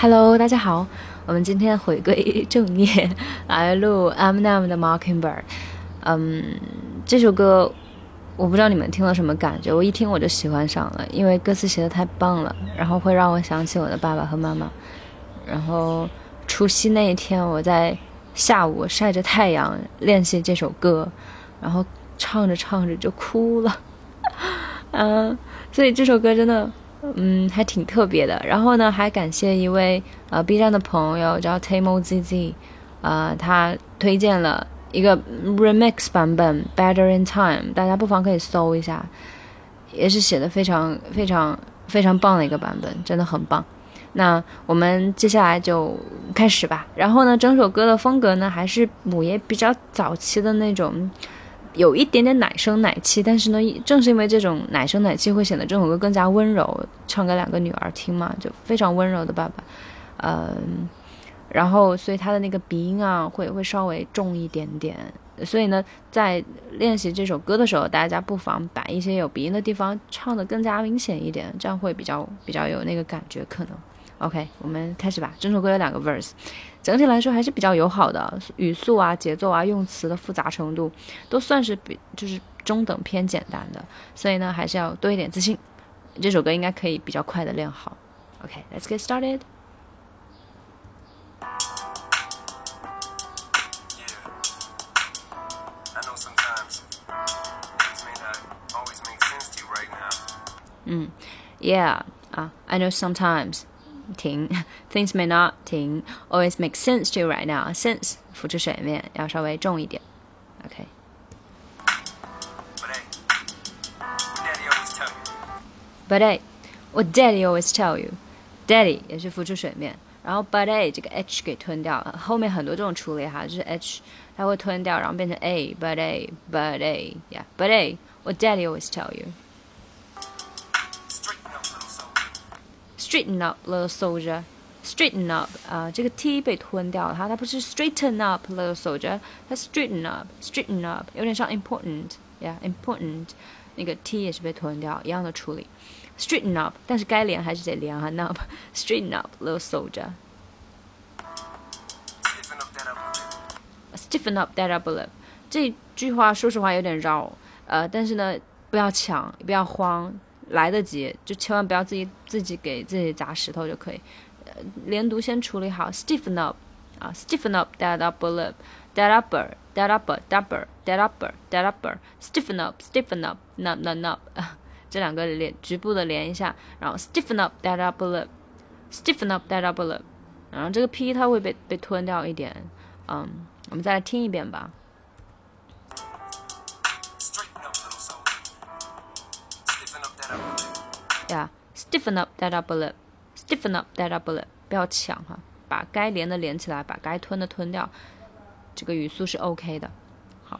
Hello，大家好，我们今天回归正业，来录《I'm Nam 的 Mockingbird》。嗯，这首歌我不知道你们听了什么感觉，我一听我就喜欢上了，因为歌词写的太棒了，然后会让我想起我的爸爸和妈妈。然后除夕那一天，我在下午晒着太阳练习这首歌，然后唱着唱着就哭了。嗯，所以这首歌真的。嗯，还挺特别的。然后呢，还感谢一位呃 B 站的朋友叫 TamoZZ，呃，他推荐了一个 remix 版本《Better in Time》，大家不妨可以搜一下，也是写的非常非常非常棒的一个版本，真的很棒。那我们接下来就开始吧。然后呢，整首歌的风格呢，还是母爷比较早期的那种。有一点点奶声奶气，但是呢，正是因为这种奶声奶气，会显得这首歌更加温柔，唱给两个女儿听嘛，就非常温柔的爸爸，嗯，然后所以他的那个鼻音啊，会会稍微重一点点，所以呢，在练习这首歌的时候，大家不妨把一些有鼻音的地方唱得更加明显一点，这样会比较比较有那个感觉，可能。OK，我们开始吧。整首歌有两个 verse，整体来说还是比较友好的，语速啊、节奏啊、用词的复杂程度都算是比就是中等偏简单的，所以呢还是要多一点自信。这首歌应该可以比较快的练好。OK，let's get started。嗯，Yeah 啊，I know sometimes。 停，things may not 停，always make sense to you right now。sense 浮出水面，要稍微重一点。OK。But A，我 Daddy always tell you，Daddy 也是浮出水面，然后 But A 这个 H 给吞掉了，后面很多这种处理哈，就是 H 它会吞掉，然后变成 A，But A，But A，Yeah，But A，我 Daddy always tell you。 Straighten up, little soldier. Straighten up 啊，这个 t 被吞掉了哈，它不是 straighten up, little soldier，它 straighten up, straighten up，有点像 important, yeah, important，那个 t 也是被吞掉，一样的处理。Straighten up，但是该连还是得连哈，up. Straighten up, little soldier. Stiffen up that upper lip，这句话说实话有点绕，呃，但是呢，不要抢，不要慌。 来得及，就千万不要自己自己给自己砸石头就可以。呃，连读先处理好，stiffen up，啊，stiffen up that upper lip，that upper，that upper，that upper，that upper，that upper，stiffen up，stiffen up，not not not，这两个连局部的连一下，然后 stiffen up that upper lip，stiffen up that upper lip，然后这个 p 它会被被吞掉一点，嗯，我们再来听一遍吧。Yeah, stiffen up that upper lip. Stiffen up that upper lip. 不要抢哈，把该连的连起来，把该吞的吞掉。这个语速是 OK 的。好。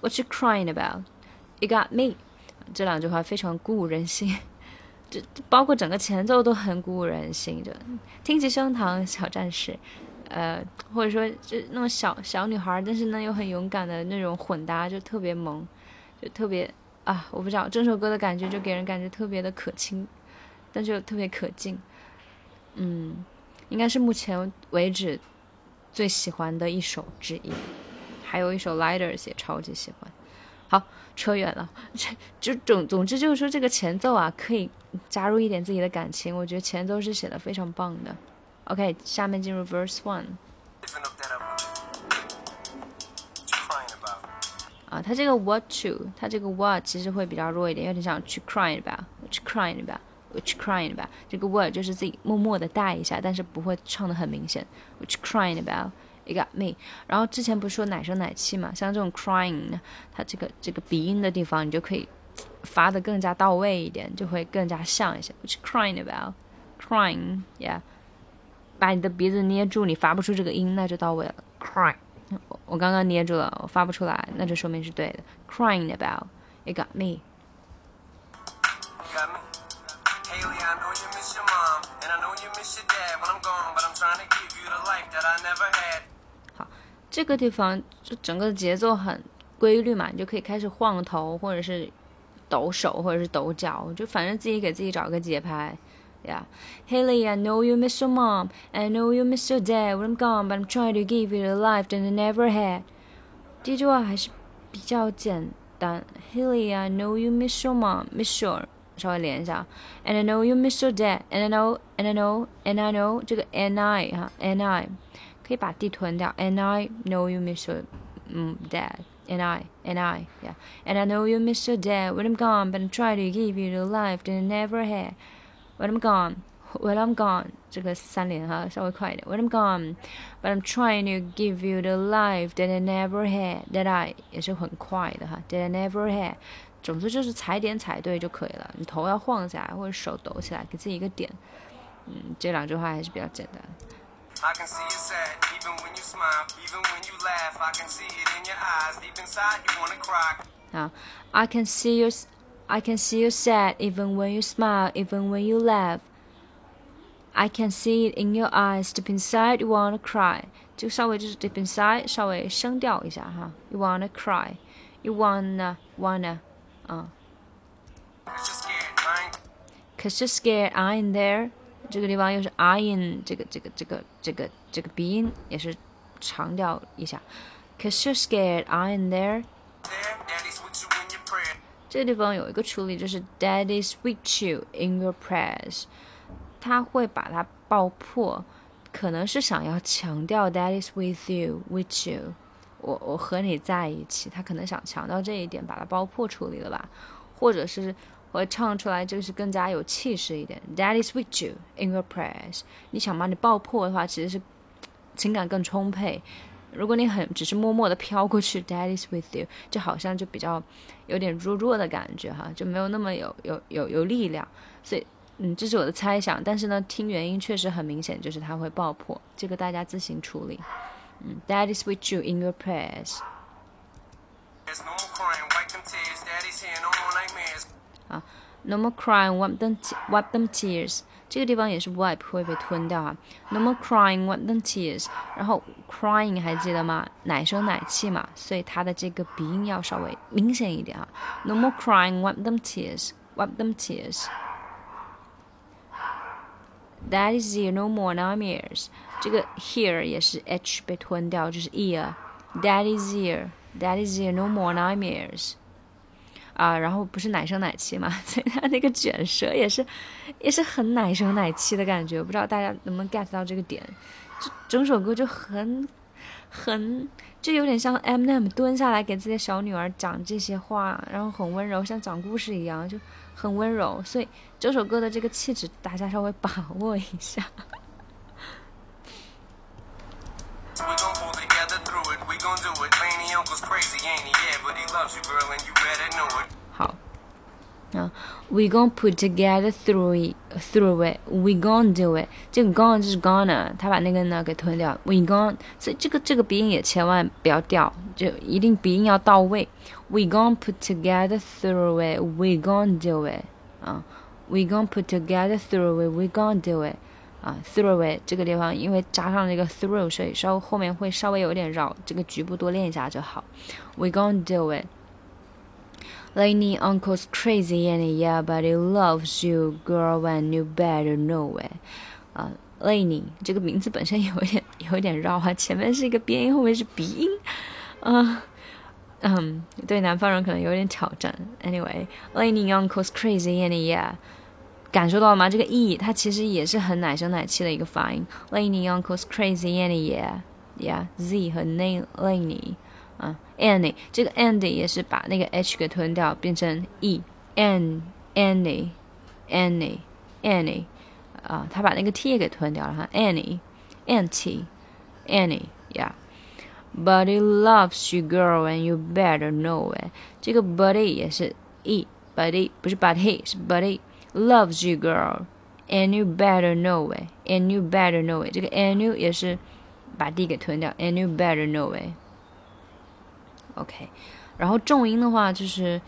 What you crying about? You got me. 这两句话非常鼓舞人心，这包括整个前奏都很鼓舞人心。就听起胸膛小战士。呃，或者说就那种小小女孩，但是呢又很勇敢的那种混搭，就特别萌，就特别啊，我不知道这首歌的感觉就给人感觉特别的可亲，但是又特别可敬，嗯，应该是目前为止最喜欢的一首之一，还有一首 Lighters 也超级喜欢。好，扯远了，这就总总之就是说这个前奏啊，可以加入一点自己的感情，我觉得前奏是写的非常棒的。OK，下面进入 Verse One。啊，它这个 What to，它这个 What 其实会比较弱一点，有点像去 crying about，去 crying about，which crying about。这个 What 就是自己默默的带一下，但是不会唱的很明显。which crying about，you got me。然后之前不是说奶声奶气嘛，像这种 crying，它这个这个鼻音的地方，你就可以发的更加到位一点，就会更加像一些。which crying about，crying，yeah。 把你的鼻子捏住，你发不出这个音，那就到位了。Cry，我刚刚捏住了，我发不出来，那就说明是对的。Crying about it got me。好，这个地方就整个节奏很规律嘛，你就可以开始晃头，或者是抖手或者是抖脚，就反正自己给自己找个节拍。Yeah. Hailie, I know you miss your mom. I know you miss your dad when I'm gone, but I'm trying to give you the life that I never had. 这句话还是比较简单。Hailie, I know you miss your mom. Miss your 稍微连一下。And I know you miss your dad. And I know, and I know, and I know 这个 and I 哈 and I 可以把 d 吞掉。And I know you miss your 嗯 dad and I, and I, yeah. And I know you miss your dad when I'm gone, but I'm trying to give you the life that I never had. When I'm gone, when I'm gone，这个三连哈，稍微快一点。When I'm gone, but I'm trying to give you the life that I never had. That I 也是很快的哈，that I never had。总之就是踩点踩对就可以了。你头要晃起来或者手抖起来，给自己一个点。嗯，这两句话还是比较简单。I can see you sad, even when you smile, even when you laugh. I can see it in your eyes, deep inside you wanna cry. Now, I can see you, I can see you sad, even when you smile, even when you laugh. I can see it in your eyes, deep inside you wanna cry. 这个稍微就是 deep inside，稍微升调一下哈。You wanna cry, you wanna wanna 啊。Cause you're scared, I ain't there. 这个地方又是 i in 这个这个这个这个这个鼻音也是长调一下，cause you're scared I am there。 这个地方有一个处理，就是 Daddy's with you in your prayers，他会把它爆破，可能是想要强调 Daddy's with you with you，我我和你在一起，他可能想强调这一点，把它爆破处理了吧，或者是。我唱出来就是更加有气势一点。That is with you in your prayers。你想把你爆破的话，其实是情感更充沛。如果你很只是默默的飘过去，Daddy's with you，就好像就比较有点弱弱的感觉哈，就没有那么有有有有力量。所以，嗯，这是我的猜想。但是呢，听原因确实很明显，就是它会爆破。这个大家自行处理。嗯，Daddy's with you in your prayers。啊，no more crying，wipe them，wipe them tears。这个地方也是 wipe 会被吞掉啊。no more crying，wipe them tears。然后 crying 还记得吗？奶声奶气嘛，所以它的这个鼻音要稍微明显一点啊。no more crying，wipe them tears，wipe them tears。That is it, no more nightmares。这个 here 也是 h 被吞掉，就是 ear。That is it, that is it, no more nightmares。 啊，然后不是奶声奶气嘛，所以他那个卷舌也是，也是很奶声奶气的感觉。不知道大家能不能 get 到这个点？就整首歌就很，很，就有点像 M M 蹲下来给自己的小女儿讲这些话，然后很温柔，像讲故事一样，就很温柔。所以整首歌的这个气质，大家稍微把握一下。啊，we gonna put together through it through it，we gonna do it。这个 gonna 就是 gonna，他把那个呢给吞掉，we gonna，所以这个这个鼻音也千万不要掉，就一定鼻音要到位。we gonna put together through it，we gonna do it。啊，we gonna put together through it，we gonna do it。啊，through it 这个地方因为加上这个 through，所以稍微后面会稍微有点绕，这个局部多练一下就好。We gonna do it. Lenny uncle's crazy and yeah, but he loves you, girl, and you better know it. 啊，Lenny 这个名字本身有一点有一点绕啊，前面是一个边音，后面是鼻音，啊，嗯，对南方人可能有点挑战。Anyway，Lenny uncle's crazy and yeah. 感受到了吗？这个 e 它其实也是很奶声奶气的一个发音。Lenny uncle's crazy Annie yeah yeah z 和 n Lenny 啊 Annie 这个 Andy 也是把那个 h 给吞掉，变成 e An Annie Annie Annie 啊，他把那个 t 也给吞掉了哈 Annie Auntie Annie yeah。Buddy loves you, girl, and you better know it。这个 buddy 也是 e，buddy 不是 buddy 是 buddy。loves you, girl, and you better know it, and you better know it。这个 and you 也是把 d 给吞掉，and you better know it。 OK，然后重音的话就是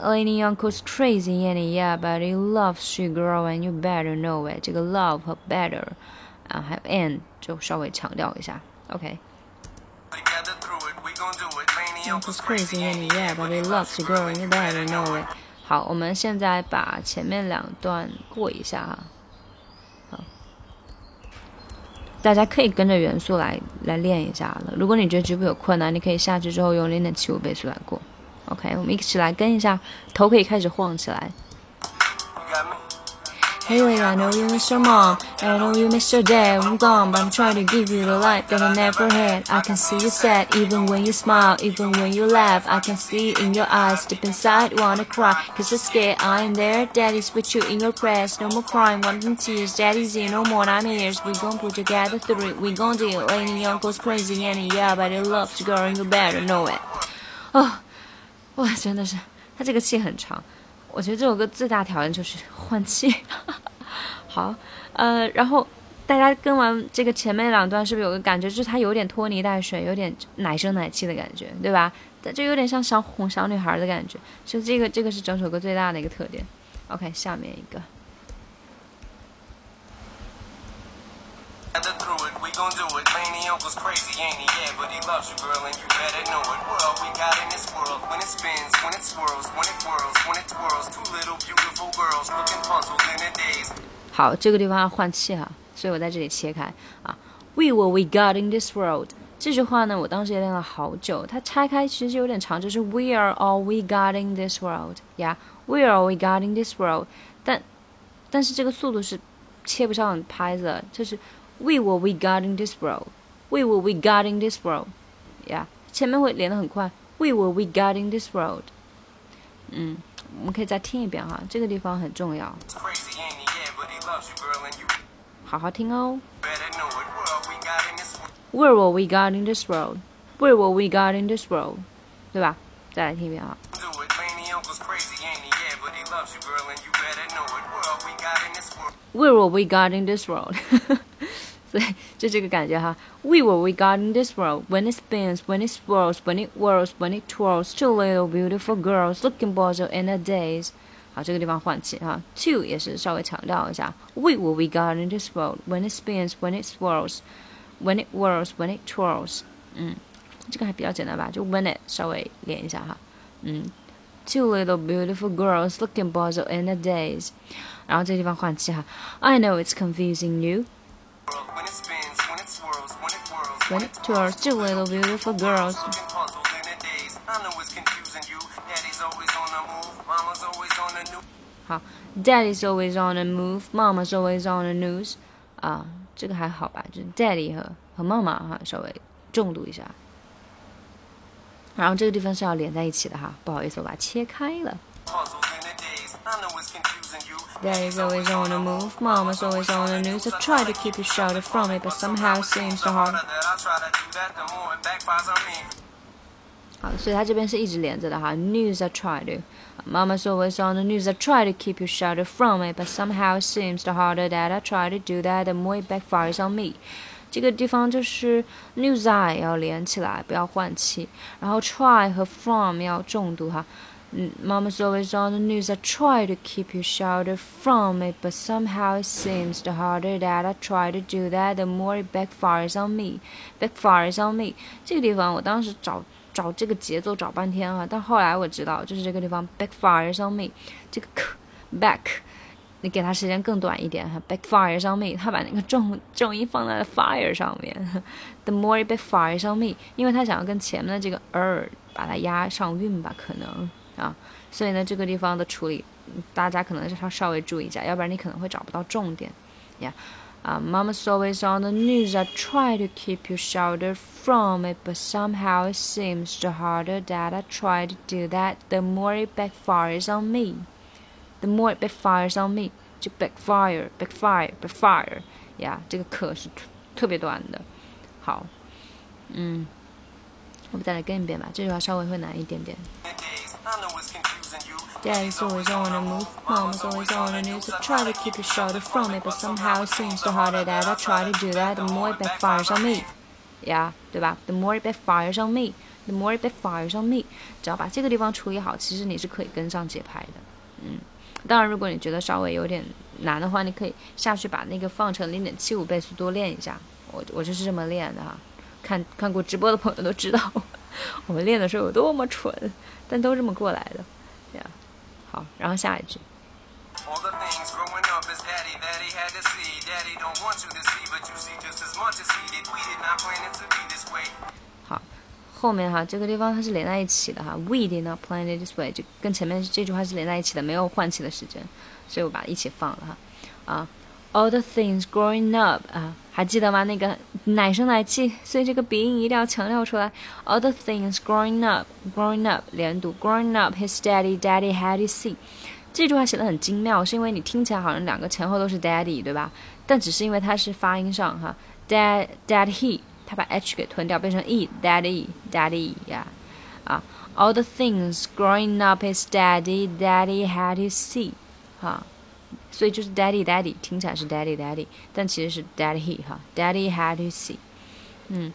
Lady Uncle's crazy and yeah, but he loves you, girl, and you better know it。这个 love 和 better 啊，还有 and 就稍微强调一下。OK。Uncle's crazy and yeah, but he loves you, girl, and you better know it。 好，我们现在把前面两段过一下哈。 大家可以跟着元素来来练一下了。如果你觉得局部有困难，你可以下去之后用零点七五倍速来过。OK，我们一起来跟一下，头可以开始晃起来。Hailie, I know you miss your mom. I know you miss your dad. I'm gone, but I'm trying to give you the life that I never had. I can see you sad, even when you smile, even when you laugh. I can see it in your eyes, deep inside, wanna cry. Cause I'm scared, I am there. Daddy's with you in your prayers. No more crying, wanting tears. Daddy's here, no more I'm here. We gon' put together through it. We gon' deal. Lady young uncle's crazy, and yeah, but he loves you, girl, and you better know it. Oh, 哦，哇，真的是，他这个气很长。我觉得这首歌最大挑战就是换气。好，呃，然后大家跟完这个前面两段，是不是有个感觉，就是它有点拖泥带水，有点奶声奶气的感觉，对吧？就有点像小哄小女孩的感觉。就这个这个是整首歌最大的一个特点。OK，下面一个。好，这个地方要换气哈，所以我在这里切开啊。We were we got in this world 这句话呢，我当时也练了好久。它拆开其实有点长，就是 We are all we got in this world 呀，We are all we got in this world。但但是这个速度是切不上拍子，就是 We were we got in this world，We were we got in this world 呀，前面会连得很快。We were we got in this world。嗯，我们可以再听一遍哈，这个地方很重要。好好听哦。Where were we got in this world? Where were we got in this world? 对吧？再来听一遍啊。Where were we got in this world? 所以 就这个感觉哈。We were we got in this world when it spins, when it swirls, when it whirls, when it twirls. Two little beautiful girls looking bozo in a daze. 好，这个地方换气哈。To 也是稍微强调一下。We will be God in this world when it spins, when it swirls, when it whirls, when it twirls。嗯，这个还比较简单吧？就 when it 稍微连一下哈。嗯，Two little beautiful girls looking puzzled in a daze。然后这个地方换气哈。I know it's confusing you. When it twirls, two little beautiful girls. Daddy's always on the move, Mama's always on the news。啊，这个还好吧？就是 Daddy 和和妈妈哈，稍微重读一下。然后这个地方是要连在一起的哈，不好意思，我把它切开了。Daddy's always on the move, Mama's always on the news. I try to keep you sheltered from it, but somehow it seems so hard. 好，所以它这边是一直连着的哈。News I try to. Mama's always on the news. I try to keep you sheltered from it, but somehow it seems the harder that I try to do that, the more it backfires on me. 这个地方就是 news I 要连起来，不要换气。然后 try 和 from 要重读哈。 嗯，Mama's always on the news. I try to keep you sheltered from it, but somehow it seems the harder that I try to do that, the more it backfires on me. Backfires on me. 这个地方我当时找。找这个节奏找半天啊，但后来我知道，就是这个地方 backfires on me，这个 back，你给它时间更短一点哈，backfires on me，他把那个重重音放在了 fire 上面，the more it backfires on me，因为他想要跟前面的这个 er 把它押上韵吧，可能啊，所以呢，这个地方的处理大家可能要稍微注意一下，要不然你可能会找不到重点呀。Uh, Mama's always on the news. I try to keep you sheltered from it, but somehow it seems the harder that I try to do that, the more it backfires on me. The more it backfires on me，就 backfire backfire backfire 呀，这个可是特别短的。好，嗯，我们再来跟一遍吧，这句话稍微会难一点点。 Daddy's always on the move, Mama's always on the news. I try to keep you shoulder from it, but somehow it seems the harder that I try to do that, the more it backfires on me. Yeah，对吧？The more it backfires on me, the more it backfires on me。只要把这个地方处理好，其实你是可以跟上节拍的。嗯，当然，如果你觉得稍微有点难的话，你可以下去把那个放成零点七五倍速多练一下。我我就是这么练的哈。看看过直播的朋友都知道，我们练的时候有多么蠢，但都这么过来的。呀。好，然后下一句。好，后面哈这个地方它是连在一起的哈，We did not plan it this way，就跟前面这句话是连在一起的，没有换气的时间，所以我把它一起放了哈。啊，All the things growing up 啊，还记得吗？那个奶声奶气，所以这个鼻音一定要强调出来。All the things growing up，growing up 连读，growing up，his daddy，daddy had to see。这句话写的很精妙，是因为你听起来好像两个前后都是 daddy，对吧？但只是因为它是发音上哈，dad dad he，他把 h 给吞掉，变成 e，daddy daddy 呀，啊，all the things growing up his daddy daddy had to see，哈，所以就是 daddy daddy 听起来是 daddy daddy，但其实是 dad he 哈，daddy had to see，嗯。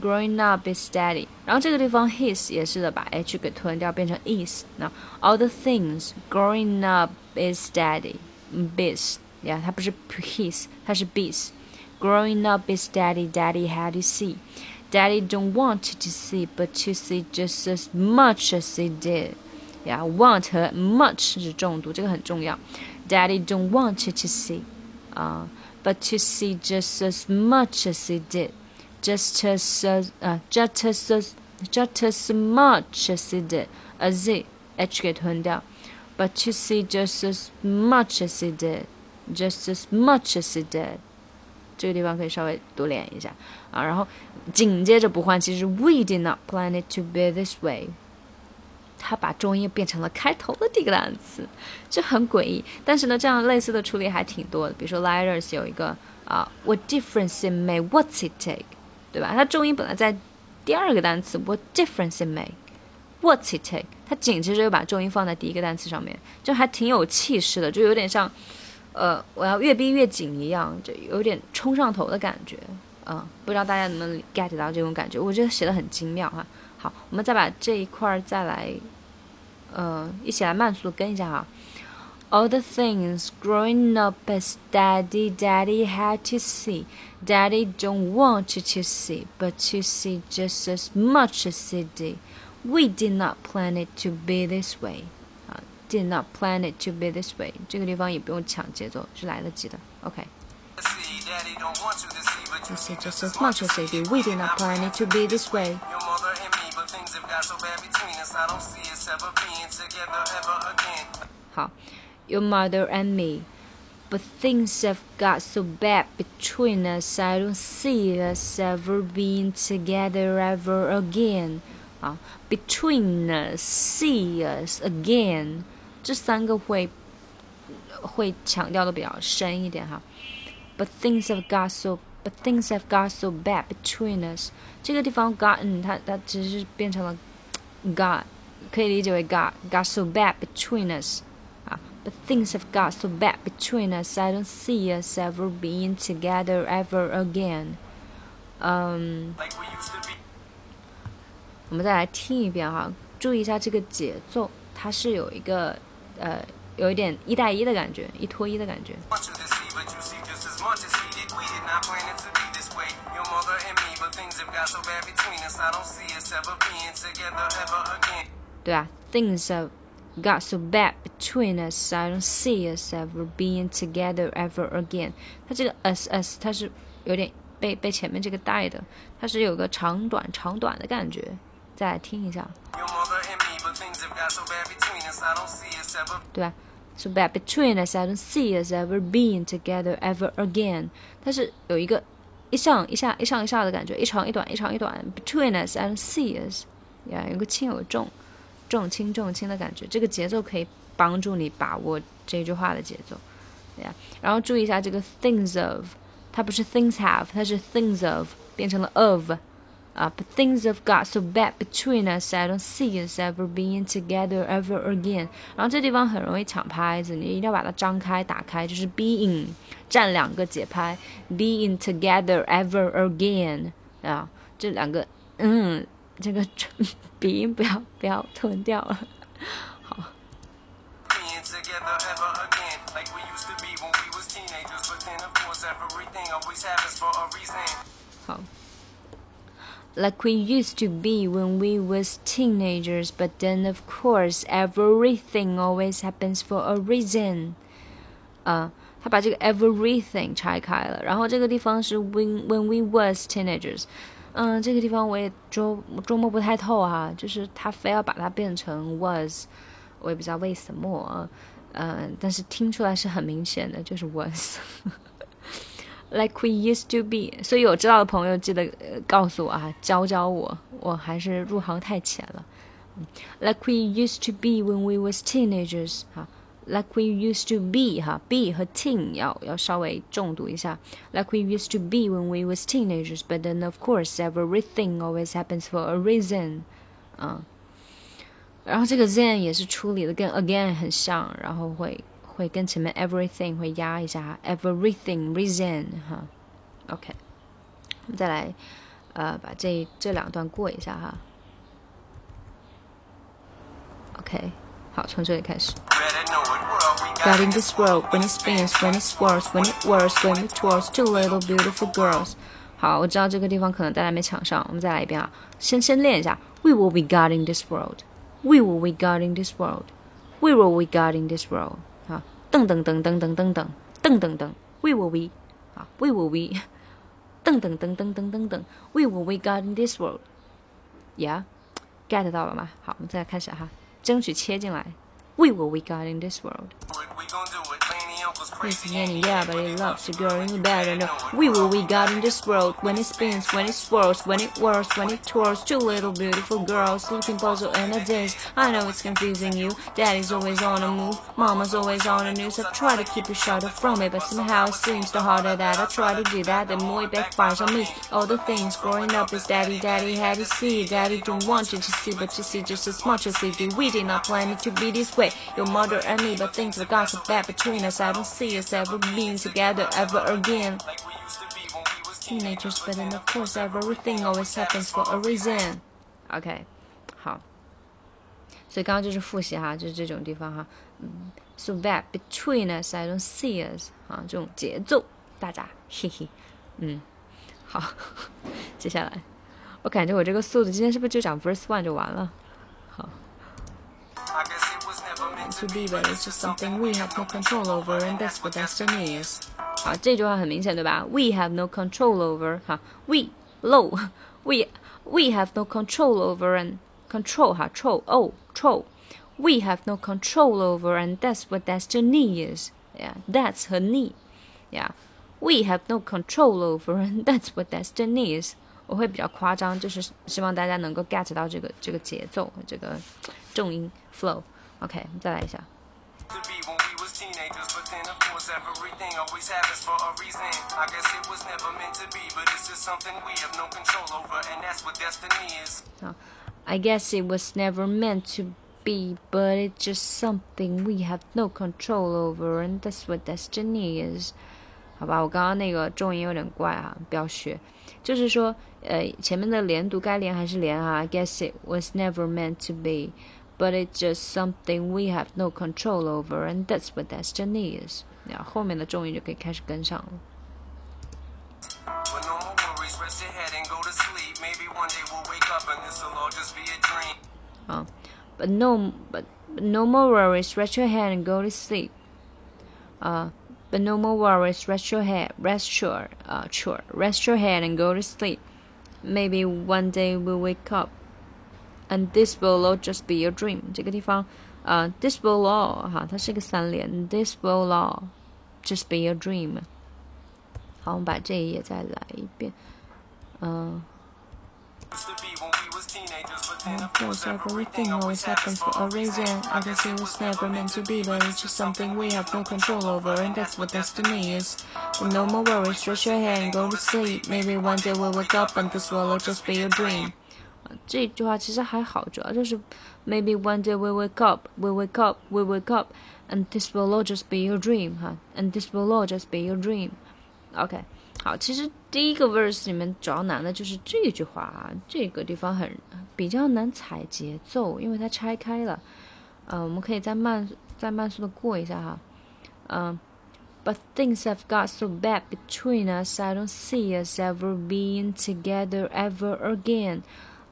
Growing up is steady，然后这个地方 his 也是的，把 h 给吞掉，变成 is。那 all the things growing up is steady，bis，呀，它不是 his，它是 bis。Growing up is steady, Daddy had to see. Daddy don't want to see, but to see just as much as he did. 呀，want 和 much 是重读，这个很重要。Daddy don't want to see，啊、uh,，but to see just as much as he did just as uh, just as just as much as it did as it h 给吞掉，but you see just as much as it did, just as much as it did。这个地方可以稍微多练一下啊，然后紧接着不换气是 We did not plan it to be this way。 他把重音变成了开头的第一个单词，就很诡异。但是呢，这样类似的处理还挺多的。比如说，Liars 有一个啊，What difference it make? What's it take? 对吧？它重音本来在第二个单词，What difference it make？What's it take？它紧接着又把重音放在第一个单词上面，就还挺有气势的，就有点像，呃，我要越逼越紧一样，就有点冲上头的感觉。嗯，不知道大家能不能 get 到这种感觉？我觉得写的很精妙哈。好，我们再把这一块再来，呃，一起来慢速跟一下哈。all the things growing up as daddy daddy had to see daddy don't want you to see but to see just as much as he did we did not plan it to be this way uh, did not plan it to be this way 这个地方也不用抢节奏是来得及的 OK to see just as much as they did we did not plan it to be this way 好。your mother and me. But things have got so bad between us, I don't see us ever being together ever again. 啊，between us, see us again，这三个会会强调的比较深一点哈。But things have got so But things have got so bad between us。这个地方 gotten 它它只是变成了 got，可以理解为 got got so bad between us。but things have got so bad between us, I don't see us ever being together ever again. Um, 我们再来听一遍哈，注意一下这个节奏，它是有一个呃，有一点一带一的感觉，一拖一的感觉。 对啊，things have got so bad between us, I don't see us ever being together ever again。它这个 us us 它是有点被被前面这个带的，它是有个长短长短的感觉。再来听一下，对吧？So bad between us, I don't see us ever being together ever again。它是有一个 一上一下一上一下的感觉，一长一短一长一短。Between us, and see us，呀，有个轻有重。重轻重轻的感觉，这个节奏可以帮助你把握这句话的节奏，对呀。然后注意一下这个 things of，它不是 things have，它是 things of 变成了 of，啊，but things have got so bad between us, I don't see us ever being together ever again。然后这地方很容易抢拍子，你一定要把它张开打开，就是 being 占两个节拍，being together ever again 啊，这两个嗯。这个鼻音不要不要吞掉了，好。好， like we used to be when we was teenagers. But then, of course, everything always happens for a reason. 啊、uh,，他把这个 everything 拆开了，然后这个地方是 when when we was teenagers。嗯，这个地方我也捉捉摸不太透哈，就是他非要把它变成 was，我也不知道为什么。嗯，但是听出来是很明显的，就是 was。 Like we used to be，所以有知道的朋友记得告诉我啊，教教我，我还是入行太浅了。Like we used to be when we was teenagers，哈，Like we used to be，哈，be 和 teen 要要稍微重读一下。Like we used to be when we was teenagers，but then of course everything always happens for a reason，啊，然后这个 then 也是处理的跟 again 很像，然后会。 会跟前面 everything 会压一下，everything reason 哈，OK，我们再来呃把这这两段过一下哈，OK，好，从这里开始。God in this world, when it spins, when it swirls, when it whirls, when it twirls, two little beautiful girls。好，我知道这个地方可能大家没抢上，我们再来一遍啊，先先练一下。We will be guarding this world. We will be guarding this world. We will be guarding this world. 噔噔噔噔噔噔噔噔噔噔，We will we 啊，We will we 噔噔噔噔噔噔噔，We will we God in this world，Yeah，get 到了吗？好，我们再来开始哈，争取切进来，We will we God in this world。 It's many, yeah, but it loves the you better know. Uh, we will we got in this world when it spins, when it swirls, when it whirls, when it twirls. Two little beautiful girls looking puzzle and a dance. I know it's confusing you. Daddy's always on the move, Mama's always on the news. I try to keep you shut from it, but somehow it seems the harder that I try to do that, the more it backfires on me. All the things growing up is Daddy, Daddy had to see. Daddy didn't want you to see, but you see just as much as he do. We did not plan it to be this way, your mother and me, but things have got so bad between us. I don't see us ever being together ever again. Teenagers, but then of course everything always happens for a reason. OK，好，所以刚刚就是复习哈，就是这种地方哈。嗯，so bad between us, I don't see us 啊，这种节奏，大家嘿嘿，嗯，好，接下来，我感觉我这个速度今天是不是就讲 verse one 就完了？好。to be, but it's just something we have no control over, and that's what destiny is. 好，这句话很明显，对吧？We have no control over 哈，we low we we have no control over and control 哈，control oh control we have no control over, and that's what destiny is. Yeah, that's 和 ni. Yeah, we have no control over, and that's what destiny is. 我会比较夸张，就是希望大家能够 get 到这个这个节奏，这个重音 flow。 OK，再来一下。好，I guess it was never meant to be, but it's just something we have no control over, and that's what destiny is. 好吧，我刚刚那个重音有点怪哈，不要学。就是说，呃，前面的连读该连还是连啊。I guess it was never meant to be but it's just something we have no control over, and that's what destiny is. 然后后面的重音就可以开始跟上了。啊，but no, but, but no more worries. Rest your head and go to sleep. 啊、uh,，but no more worries. Rest your head, rest your, 啊、uh, sure, rest your head and go to sleep. Maybe one day we'll wake up and this will all just be your dream。这个地方，呃，this will all 哈，它是个三连，this will all just be your dream。好，我们把这一页再来一遍，嗯。Of course, everything always happens for a reason. I guess it was never meant to be, but it's just something we have no control over, and that's what destiny is. But no more worries, stretch your hand and go to sleep. Maybe one day we'll wake up and this will all just be your dream. 这句话其实还好，主要就是 maybe one day we wake up, we wake up, we wake up, and this will all just be your dream 哈，and this will all just be your dream。OK，好，其实第一个 verse 里面主要难的就是这句话啊，这个地方很比较难踩节奏，因为它拆开了。呃，我们可以再慢再慢速的过一下哈，嗯。 But things have got so bad between us, I don't see us ever being together ever again.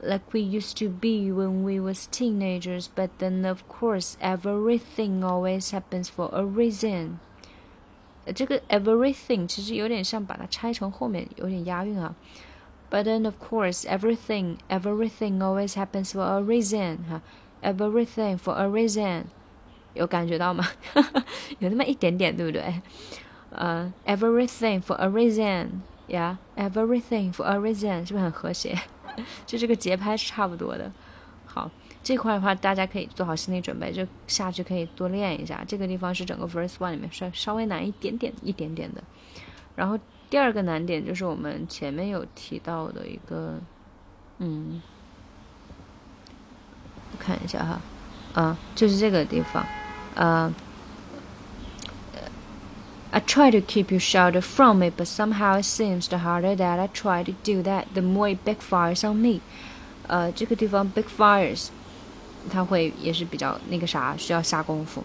Like we used to be when we was teenagers, but then of course everything always happens for a reason. 这个 everything 其实有点像把它拆成后面有点押韵啊。But then of course everything everything always happens for a reason 哈，everything for a reason 有感觉到吗？有那么一点点，对不对？呃、uh,，everything for a reason，yeah，everything for a reason，是不是很和谐？ 就这个节拍是差不多的。好，这块的话，大家可以做好心理准备，就下去可以多练一下。这个地方是整个 verse one 里面稍稍微难一点点、一点点的。然后第二个难点就是我们前面有提到的一个，嗯，我看一下哈，啊，就是这个地方。uh, I try to keep you shelter from it, but somehow it seems the harder that I try to do that, the more it backfires on me. 呃，这个地方 backfires，它会也是比较那个啥，需要下功夫。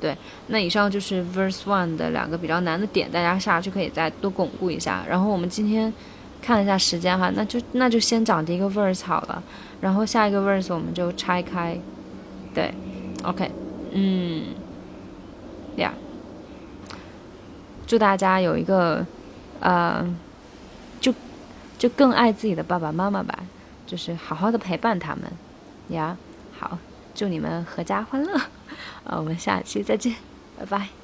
对，那以上就是 verse one 的两个比较难的点，大家下去可以再多巩固一下。然后我们今天看了一下时间哈，那就那就先讲第一个 verse 好了，然后下一个 verse 我们就拆开。对，OK。嗯，，Yeah，祝大家有一个，呃，就就更爱自己的爸爸妈妈吧，就是好好的陪伴他们，呀，好，祝你们阖家欢乐，啊，我们下期再见，拜拜。